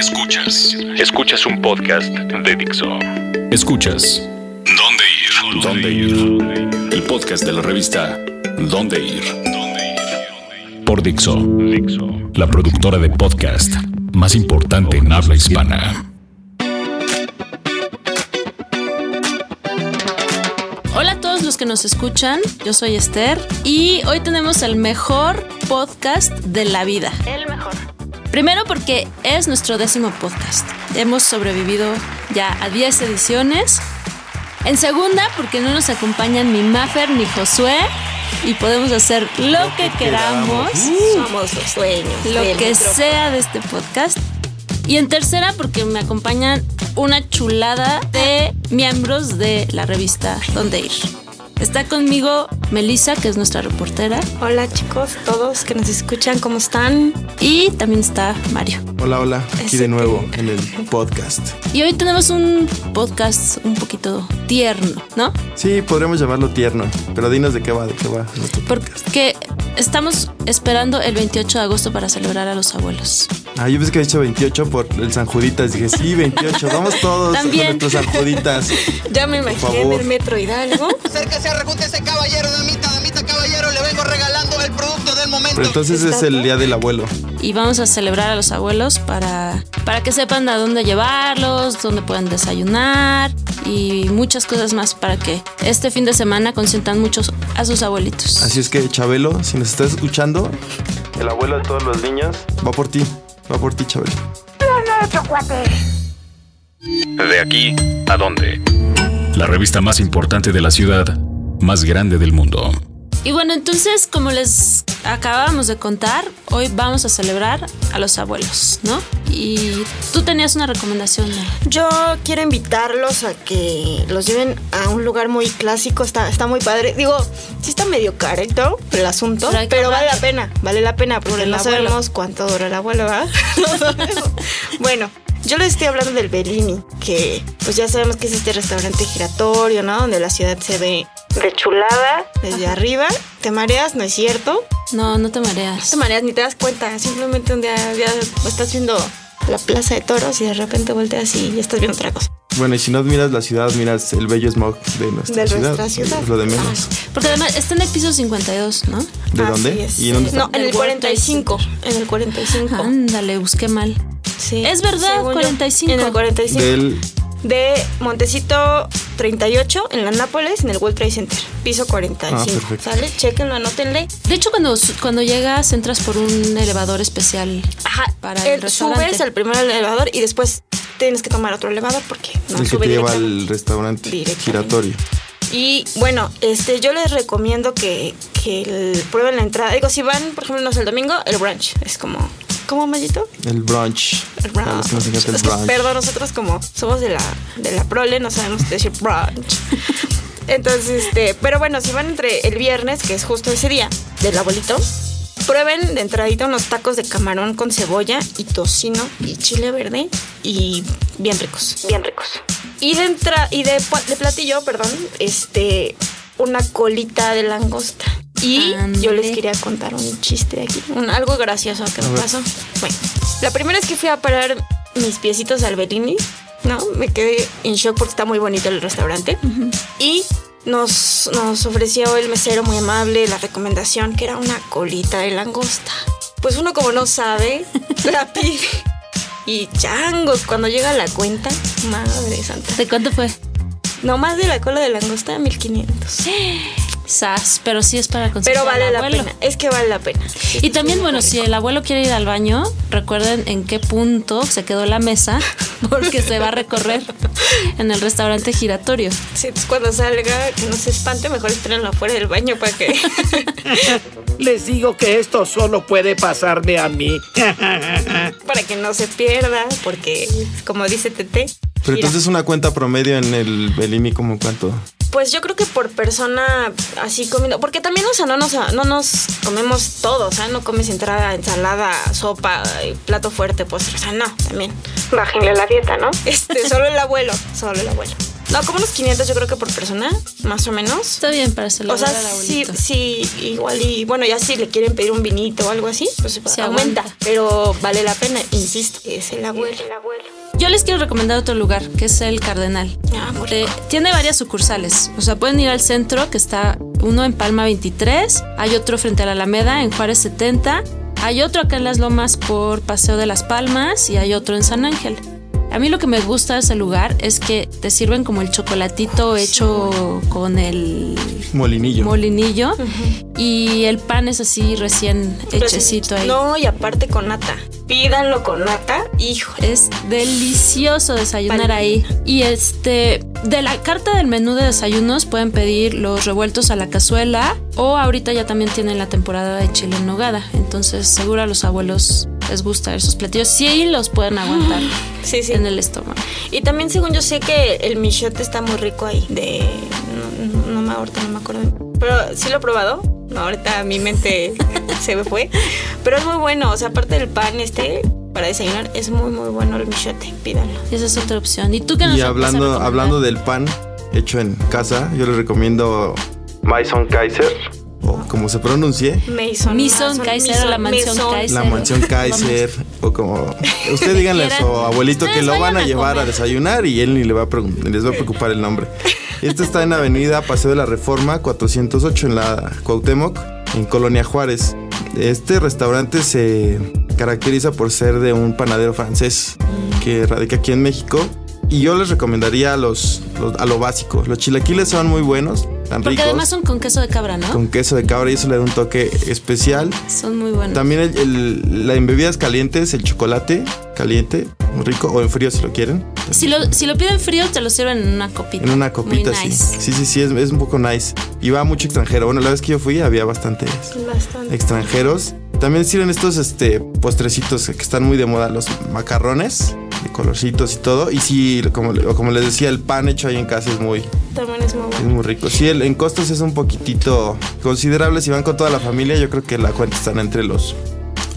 Escuchas. Escuchas un podcast de Dixo. Escuchas. ¿Dónde ir? ¿Dónde ir? El podcast de la revista ¿Dónde ir? Por Dixo. Dixo. La productora de podcast más importante en habla hispana. Hola a todos los que nos escuchan, yo soy Esther y hoy tenemos el mejor podcast de la vida. El mejor. Primero porque es nuestro décimo podcast. Hemos sobrevivido ya a 10 ediciones. En segunda porque no nos acompañan ni Maffer ni Josué y podemos hacer lo, que, queramos, Somos los dueños. lo que micrófono. sea de este podcast. Y en tercera porque me acompañan una chulada de miembros de la revista Donde Ir. Está conmigo Melissa, que es nuestra reportera, Hola chicos, todos que nos escuchan, ¿cómo están? y también está Mario. Hola, hola, aquí Ese de nuevo que- en el podcast. Y hoy tenemos un podcast un poquito tierno, ¿no? Sí, podríamos llamarlo tierno, pero dinos de qué va, de qué va nuestro podcast. Porque estamos esperando el 28 de agosto para celebrar a los abuelos. Ah, yo pensé que había dicho 28 por el San Juditas. Dije, sí, 28, vamos todos También. con nuestros San Juditas. Ya me imaginé en el metro Hidalgo. Acérquese, rejúntese, caballero, damita, damita, caballero. Le vengo regalando el producto del momento. Pero entonces es el día del abuelo. Y vamos a celebrar a los abuelos para, para que sepan a dónde llevarlos, dónde pueden desayunar y muchas cosas más para que este fin de semana consientan muchos a sus abuelitos. Así es que, Chabelo, si nos estás escuchando, el abuelo de todos los niños va por ti. Va por ti, Chabelo. De aquí a dónde. La revista más importante de la ciudad, más grande del mundo. Y bueno, entonces, como les acabamos de contar, hoy vamos a celebrar a los abuelos, ¿no? Y tú tenías una recomendación. ¿no? Yo quiero invitarlos a que los lleven a un lugar muy clásico, está, está muy padre. Digo, sí está medio carito el asunto, Pero vale la pena, vale la pena, porque no abuelo. sabemos cuánto dura el abuelo, ¿verdad? No bueno, yo les estoy hablando del Bellini, que pues ya sabemos que es este restaurante giratorio, ¿no? Donde la ciudad se ve de chulada desde arriba. ¿Te mareas? ¿No es cierto? No, no te No mareas. te mareas ni te das cuenta. Simplemente un día, ya estás viendo la plaza de toros y de repente volteas y ya estás viendo otra cosa. Bueno, y si no admiras la ciudad, miras el bello smog de nuestra De ciudad. nuestra ciudad. Es lo de menos. Porque además está en el piso 52, ¿no? ¿De Así dónde? es. ¿Y en dónde está? No, en el Del World Trade 45. En el 45. Ándale, busqué mal. Sí. Es verdad, Según yo, 45. En el 45. Del. De Montecito 38 en la Nápoles, en el World Trade Center. Piso 45. Ah, perfecto. ¿Sale? Chequenlo, anótenle. De hecho, cuando, cuando llegas, entras por un elevador especial Ajá. para el, el- restaurante. subes al primer elevador y después tienes que tomar otro elevador porque no el que sube te lleva al restaurante giratorio. Y bueno, este, yo les recomiendo que, que el- prueben la entrada. Digo, si van, por ejemplo, no sé, el domingo, el brunch. Es como. ¿Cómo, Mayito? El brunch. El nos encanta el brunch. perdón, nosotros como somos de la, de la prole, no sabemos decir brunch. Entonces, este, pero bueno, si van entre el viernes, que es justo ese día del abuelito, prueben de entradita unos tacos de camarón con cebolla y tocino y chile verde y bien ricos, bien ricos. Y de entra y de, de platillo, perdón, este, una colita de langosta. Y yo les quería contar un chiste de aquí, un, algo gracioso que me ver. pasó. Bueno, la primera vez que fui a parar mis piecitos al Bellini, ¿no? Me quedé en shock porque está muy bonito el restaurante. Y nos, nos ofreció el mesero muy amable la recomendación que era una colita de langosta. Pues uno como no sabe, la pide. Y changos, cuando llega la cuenta, madre santa. ¿De cuánto fue? No más de la cola de langosta, 1500. Sas, pero sí es para conseguir Pero vale al la abuelo. pena, es que vale la pena. Y también, bueno, si el abuelo quiere ir al baño, recuerden en qué punto se quedó la mesa, porque se va a recorrer en el restaurante giratorio. Sí, entonces cuando salga, que no se espante, mejor espérenlo afuera del baño para que. Les digo que esto solo puede pasarme a mí. para que no se pierda, porque como dice Tete. Pero gira. entonces una cuenta promedio en el Belimi, ¿como cuánto? Pues yo creo que por persona así comiendo, porque también, o sea, no nos, no nos comemos todo, o sea, no comes entrada, ensalada, sopa, y plato fuerte, pues, o sea, no, también. Bájenle la dieta, ¿no? Este, solo el abuelo, solo el abuelo. No, como unos 500 yo creo que por persona, más o menos. Está bien para O celebrar sea, al sí, sí, igual y bueno, ya si le quieren pedir un vinito o algo así, pues Se aumenta. aguanta. Pero vale la pena, insisto, es el abuelo. Yo les quiero recomendar otro lugar, que es el Cardenal. Ah, Eh, tiene varias sucursales. O sea, pueden ir al centro, que está uno en Palma 23, hay otro frente a la Alameda, en Juárez 70, hay otro acá en Las Lomas por Paseo de las Palmas y hay otro en San Ángel. A mí lo que me gusta de ese lugar es que te sirven como el chocolatito hecho con el Molinillo. molinillo y el pan es así recién hechecito ahí. No, y aparte con nata. Pídanlo con nata, hijo. Es delicioso desayunar ahí. Y este, de la carta del menú de desayunos pueden pedir los revueltos a la cazuela o ahorita ya también tienen la temporada de chile en nogada. Entonces seguro a los abuelos les gusta esos platillos. Sí los pueden aguantar Sí, sí. en el estómago. Y también según yo sé que el michote está muy rico ahí. De. No, no me ahorita no me acuerdo. Pero sí lo he probado. No, ahorita mi mente se me fue. Pero es muy bueno. O sea, aparte del pan este para desayunar, es muy muy bueno el michote. Pídanlo. Y esa es otra opción. ¿Y tú qué nos Y vas a hablando, hablando del pan hecho en casa, yo les recomiendo Maison Kaiser, o como se pronuncie, Mason. Mason Kaiser o la mansión Kaiser. la mansión Kaiser, o como usted díganle a su abuelito que lo van a a llevar a comer. desayunar y él ni le va a les va a preocupar el nombre. Este está en Avenida Paseo de la Reforma 408 en la Cuauhtémoc, en Colonia Juárez. Este restaurante se caracteriza por ser de un panadero francés que radica aquí en México. Y yo les recomendaría los, los- a lo básico. Los chilaquiles son muy buenos, tan Porque ricos, además son con queso de cabra, ¿no? con queso de cabra y eso le da un toque especial. Son muy buenos. También el, el- la en bebidas calientes, el chocolate caliente, muy rico, o en frío si lo quieren. Si lo, si lo piden frío, te lo sirven en una copita. En una copita, Muy sí. nice. Sí, sí, sí, es, es un poco nice. Y va mucho extranjero. Bueno, la vez que yo fui había bastantes Bastante. extranjeros. También sirven estos este, postrecitos que están muy de moda, los macarrones, de colorcitos y todo. Y sí, como, como les decía, el pan hecho ahí en casa es muy, También es muy es bueno. muy rico. Sí, el- en costos es un poquitito considerable. Si van con toda la familia, yo creo que la cuenta están entre los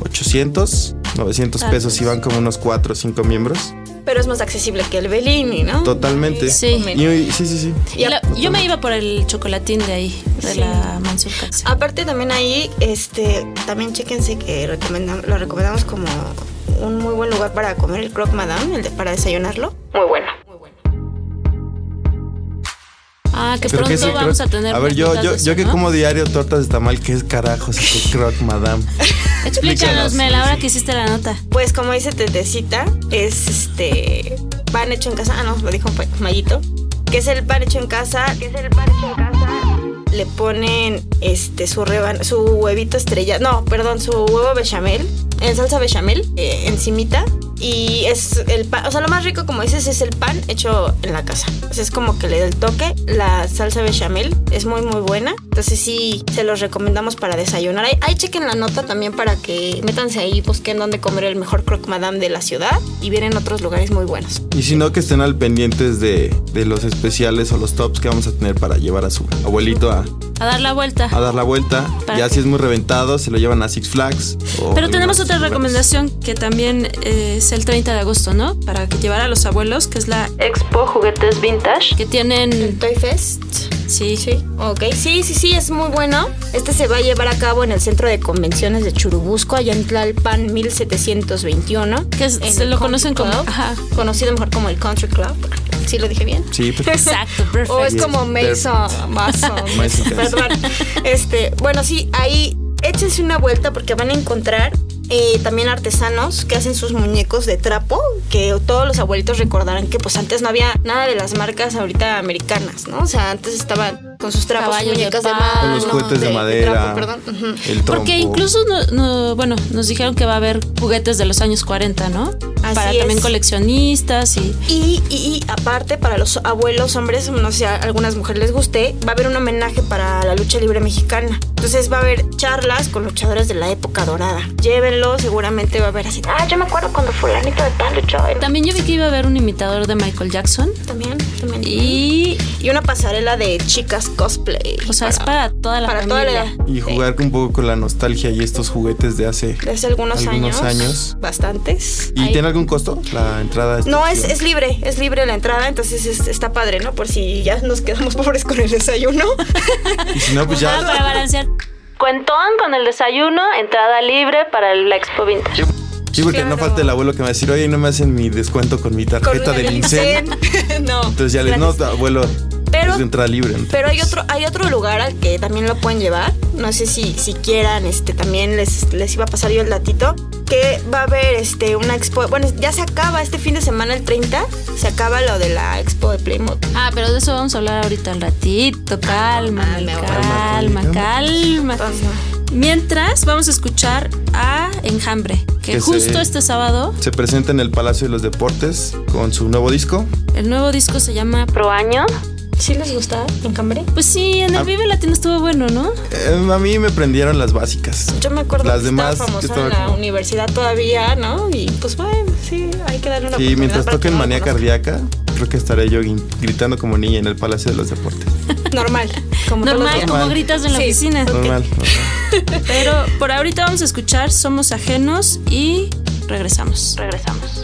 800, 900 Tal pesos si van como unos 4 o 5 miembros. Pero es más accesible que el Bellini, ¿no? Totalmente. Sí. Y, y- sí, sí, sí. Y lo- yo me iba por el chocolatín de ahí, de Sí. la Kaiser. Aparte también ahí, este, también chéquense que recomendam- lo recomendamos como un muy buen lugar para comer el croque madame, el de- para desayunarlo. Muy bueno. Ah, que pronto que vamos croc- a tener. A ver, yo, yo, eso, yo que ¿no? como diario tortas de tamal, ¿qué es carajos? ¿Qué croc, madame? Explícanos, Mel, ahora que hiciste la nota. Pues como dice Tetecita, es este pan hecho en casa. Ah, no, lo dijo Mayito. Que es el pan hecho en casa. Que es el pan hecho en casa. Le ponen este su reban su huevito estrella. No, perdón, su huevo bechamel. En salsa bechamel, eh, encimita. Y es el pan, o sea, lo más rico, como dices, es el pan hecho en la casa. Es como que le da el toque. La salsa bechamel es muy, muy buena. Entonces sí, se los recomendamos para desayunar. Ahí, ahí chequen la nota también para que métanse ahí, busquen dónde comer el mejor croque madame de la ciudad. Y vienen otros lugares muy buenos. Y si no, que estén al pendientes de, de los especiales o los tops que vamos a tener para llevar a su abuelito a, A dar la vuelta. a dar la vuelta. Ya si es muy reventado, se lo llevan a Six Flags. o Pero tenemos otra recomendación que también eh, es el 30 de agosto, ¿no? Para que llevar a los abuelos, que es la Expo Juguetes Vintage, que tienen... Toy Fest. Sí, Sí, ok. Sí, sí, sí, es muy bueno. Este se va a llevar a cabo en el Centro de Convenciones de Churubusco, allá en Tlalpan 1721. Que es- se lo conocen como- Club, ajá. Conocido mejor como el Country Club. ¿Sí lo dije bien? Sí, perfecto. Exacto, perfecto. O es como Mason, Mason. Mason. Perdón. Este, bueno, sí, ahí échense una vuelta porque van a encontrar eh, también artesanos que hacen sus muñecos de trapo, que todos los abuelitos recordarán que pues antes no había nada de las marcas ahorita americanas, ¿no? O sea, antes estaban con sus trapos, Caballos de muñecas de, palo. mano, Con los juguetes de, madera. trapo. El trompo. Porque incluso, no, no- bueno, nos dijeron que va a haber juguetes de los años 40, ¿no? Así Para es. también coleccionistas y... Y, y- y aparte, para los abuelos, hombres, no sé, a algunas mujeres les guste, va a haber un homenaje para la lucha libre mexicana. Entonces va a haber charlas con luchadores de la época dorada. Llévenlo, seguramente va a haber así. Ah, yo me acuerdo cuando fulanito de tal luchó. También yo vi que iba a haber un imitador de Michael Jackson. También, también. Y... Y una pasarela de chicas cosplay. O sea, es para toda la para toda la edad. Y jugar un poco con la nostalgia y estos juguetes de hace. De hace algunos, Algunos años. años. Bastantes. ¿Y Ahí. tiene algún costo la entrada? No, es, es libre, es libre la entrada, entonces es- está padre, ¿no? Por si ya nos quedamos pobres con el desayuno. Y si no, pues Ah, ya. para balancear. Cuentón con el desayuno, entrada libre para la Expo Vintage. Sí, porque no falta el abuelo que me va a decir, oye, no me hacen mi descuento con mi tarjeta Con del el INSEN. No. Entonces ya les, no, abuelo, Pero- es entrada libre. ¿no? Pero hay otro, hay otro lugar al que también lo pueden llevar. No sé si, si quieran, este, también les, les iba a pasar yo el datito. Que va a haber este una expo. Bueno, ya se acaba este fin de semana, el 30. Se acaba lo de la expo de Playmobil. Ah, pero de eso vamos a hablar ahorita un ratito. Calma, Ah, calma, Calma, calma. Entonces, Mientras, vamos a escuchar a Enjambre, que, Que justo se- este sábado, Se presenta en el Palacio de los Deportes con su nuevo disco. el nuevo disco se llama Pro Año. ¿Sí les gusta en Cambre? Pues sí, en el Ah. Vive Latino estuvo bueno, ¿no? Eh, a mí me prendieron las básicas. Yo me acuerdo Las que demás estaba que famoso estaba en la como- universidad todavía, ¿no? Y pues bueno, sí, hay que darle una Sí, oportunidad mientras toquen Manía. Cardíaca, creo que estaré yo gritando como niña en el Palacio de los Deportes. Normal. Como Normal, como Normal. gritas en la Sí. oficina. Normal. normal. Pero por ahorita vamos a escuchar Somos Ajenos y regresamos. Regresamos.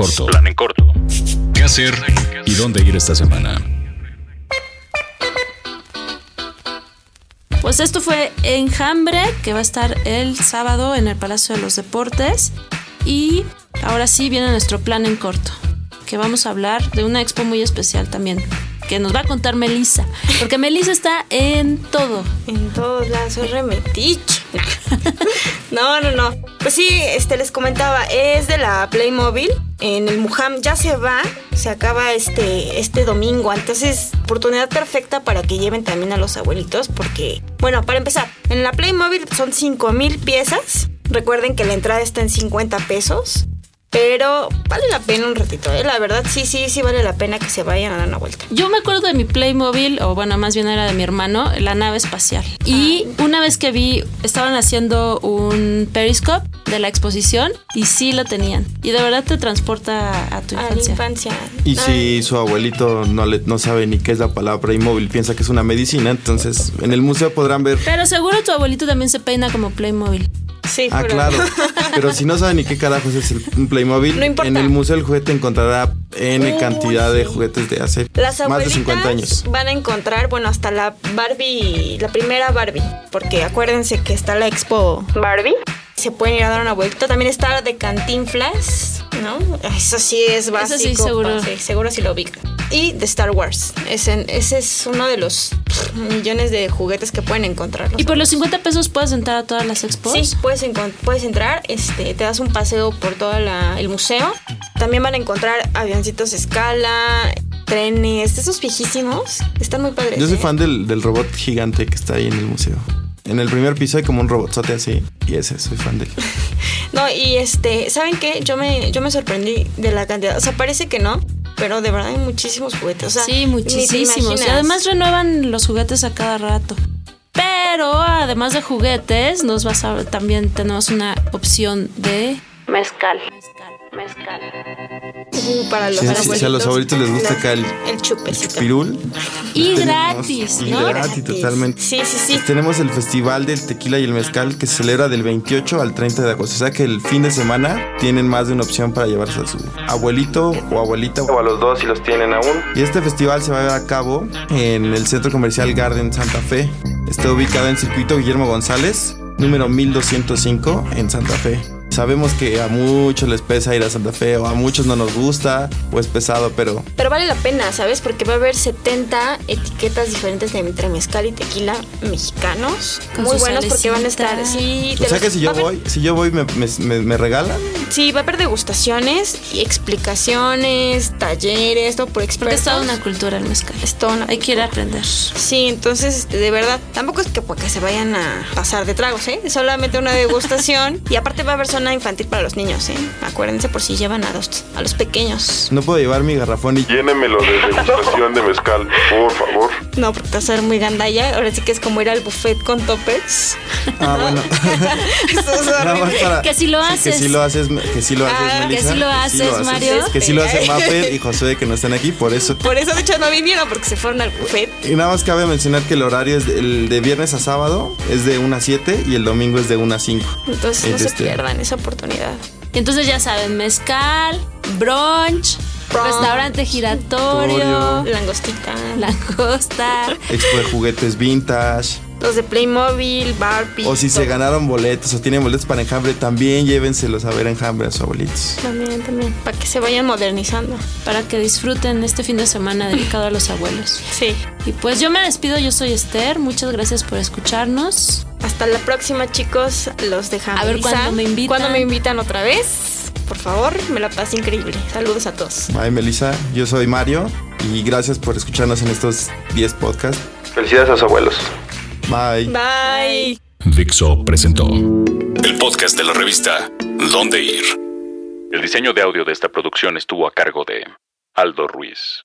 Corto. Plan en corto. ¿Qué hacer y dónde ir esta semana? Pues esto fue Enjambre, que va a estar el sábado en el Palacio de los Deportes. Y ahora sí viene nuestro plan en corto, que vamos a hablar de una expo muy especial también, que nos va a contar Melissa, porque Melissa está en todo. En todos lados, soy remetich. No, no, no. Pues sí, este les comentaba, es de la Playmobil. En el Muham ya se va, se acaba este, este domingo. Entonces, oportunidad perfecta para que lleven también a los abuelitos. Porque, bueno, para empezar, en la Playmobil son 5 mil piezas. Recuerden que la entrada está en 50 pesos. Pero vale la pena un ratito, ¿eh? La verdad, sí, sí, sí vale la pena que se vayan a dar una vuelta. Yo me acuerdo de mi Playmobil, o bueno, más bien era de mi hermano, la nave espacial. Y una vez que vi, estaban haciendo un periscope de la exposición y sí lo tenían. Y de verdad te transporta a tu A la infancia. infancia. Y si su abuelito no, le, no sabe ni qué es la palabra Playmobil, piensa que es una medicina, entonces en el museo podrán ver. Pero seguro tu abuelito también se peina como Playmobil. Sí, Ah, claro. Pero si no sabe ni qué carajos es el, un Playmobil, No importa. en el Museo del Juguete encontrará N Uy, cantidad de juguetes de hace Las más de abuelitas 50 años. van a encontrar, bueno, hasta la Barbie, la primera Barbie, porque acuérdense que está la expo Barbie. Se pueden ir a dar una vuelta. También está la de Cantinflas, ¿no? Eso sí es básico. sí, seguro. sí, seguro sí lo ubican. Y de Star Wars. Ese, ese es uno de los millones de juguetes que pueden encontrar. ¿Y por los 50 pesos puedes entrar a todas las expos? Sí, puedes, puedes entrar, este, te das un paseo por todo el museo. También van a encontrar avioncitos de escala, trenes, esos viejísimos. Están muy padres. Yo soy ¿eh? fan del, del robot gigante que está ahí en el museo. En el primer piso hay como un robotzote así. Y ese, soy fan de él. No, y este, ¿saben qué? Yo me, yo me sorprendí de la cantidad. O sea, parece que no, pero de verdad hay muchísimos juguetes. O sea, Sí, muchísimos. Y además renuevan los juguetes a cada rato. Pero además de juguetes, nos vas a también tenemos una opción de mezcal. Mezcal, mezcal. Uh, para los Sí, sí, sí, a los abuelitos les gusta acá el- el chupecito. Pirul. Y Tenemos- gratis, y ¿no? gratis, totalmente. Sí, sí, sí. Pues tenemos el Festival del Tequila y el Mezcal que se celebra del 28 al 30 de agosto. O sea que el fin de semana tienen más de una opción para llevarse a su abuelito o abuelita o a los dos si los tienen aún. Y este festival se va a llevar a cabo en el Centro Comercial Garden Santa Fe. Está ubicado en Circuito Guillermo González, número 1205 en Santa Fe. Sabemos que a muchos les pesa ir a Santa Fe o a muchos no nos gusta o es pesado, pero Pero vale la pena, ¿sabes? Porque va a haber 70 etiquetas diferentes de entre mezcal y tequila mexicanos. Con muy buenos porque van a estar. salecita. Sí, o sea los- que si yo haber- voy, si yo voy me, me, me- me regalan. Sí, va a haber degustaciones y explicaciones, talleres, todo por Porque expertos. es toda una cultura el mezcal. Es toda una Hay que ir a aprender. Sí, entonces, este, de verdad, tampoco es que, porque se vayan a pasar de tragos, ¿eh? Solamente una degustación. y aparte va a haber zona infantil para los niños, ¿eh? Acuérdense por si llevan a los, a los pequeños. No puedo llevar mi garrafón y Llénemelo de degustación de mezcal, por favor. No, porque te vas a ver muy gandalla. Ahora sí que es como ir al buffet con topes. Ah, bueno. Eso es Nada más horrible. para- Que si lo Sí, haces. Que si lo haces, que si lo haces, Ah, que Melissa, si lo haces, Mario. Que si lo hace Maffer y Josué que no están aquí, por eso. Por eso, de hecho, no vinieron porque se fueron al buffet. Y nada más cabe mencionar que el horario es de, el de viernes a sábado es de 1 a 7 y el domingo es de 1 a 5. Entonces, no se este- pierdan esa oportunidad. Entonces ya saben, mezcal, brunch, Brunch. restaurante giratorio. Langostita. langosta. Expo de juguetes vintage. Los de Playmobil, Barbie. O si se ganaron boletos o tienen boletos para enjambre, también llévenselos a ver enjambre a sus abuelitos. También, también. Para que se vayan modernizando. Para que disfruten este fin de semana dedicado a los abuelos. Sí. Y pues yo me despido, yo soy Esther, muchas gracias por escucharnos. Hasta la próxima, chicos. Los dejamos. A ver cuándo me invitan. ¿Cuándo me invitan otra vez? Por favor, me la pasé increíble. Saludos a todos. Bye, Melissa. Yo soy Mario y gracias por escucharnos en estos 10 podcasts. Felicidades a sus abuelos. Bye. Bye. Dixo presentó el podcast de la revista Dónde Ir. El diseño de audio de esta producción estuvo a cargo de Aldo Ruiz.